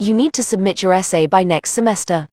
You need to submit your essay by next semester.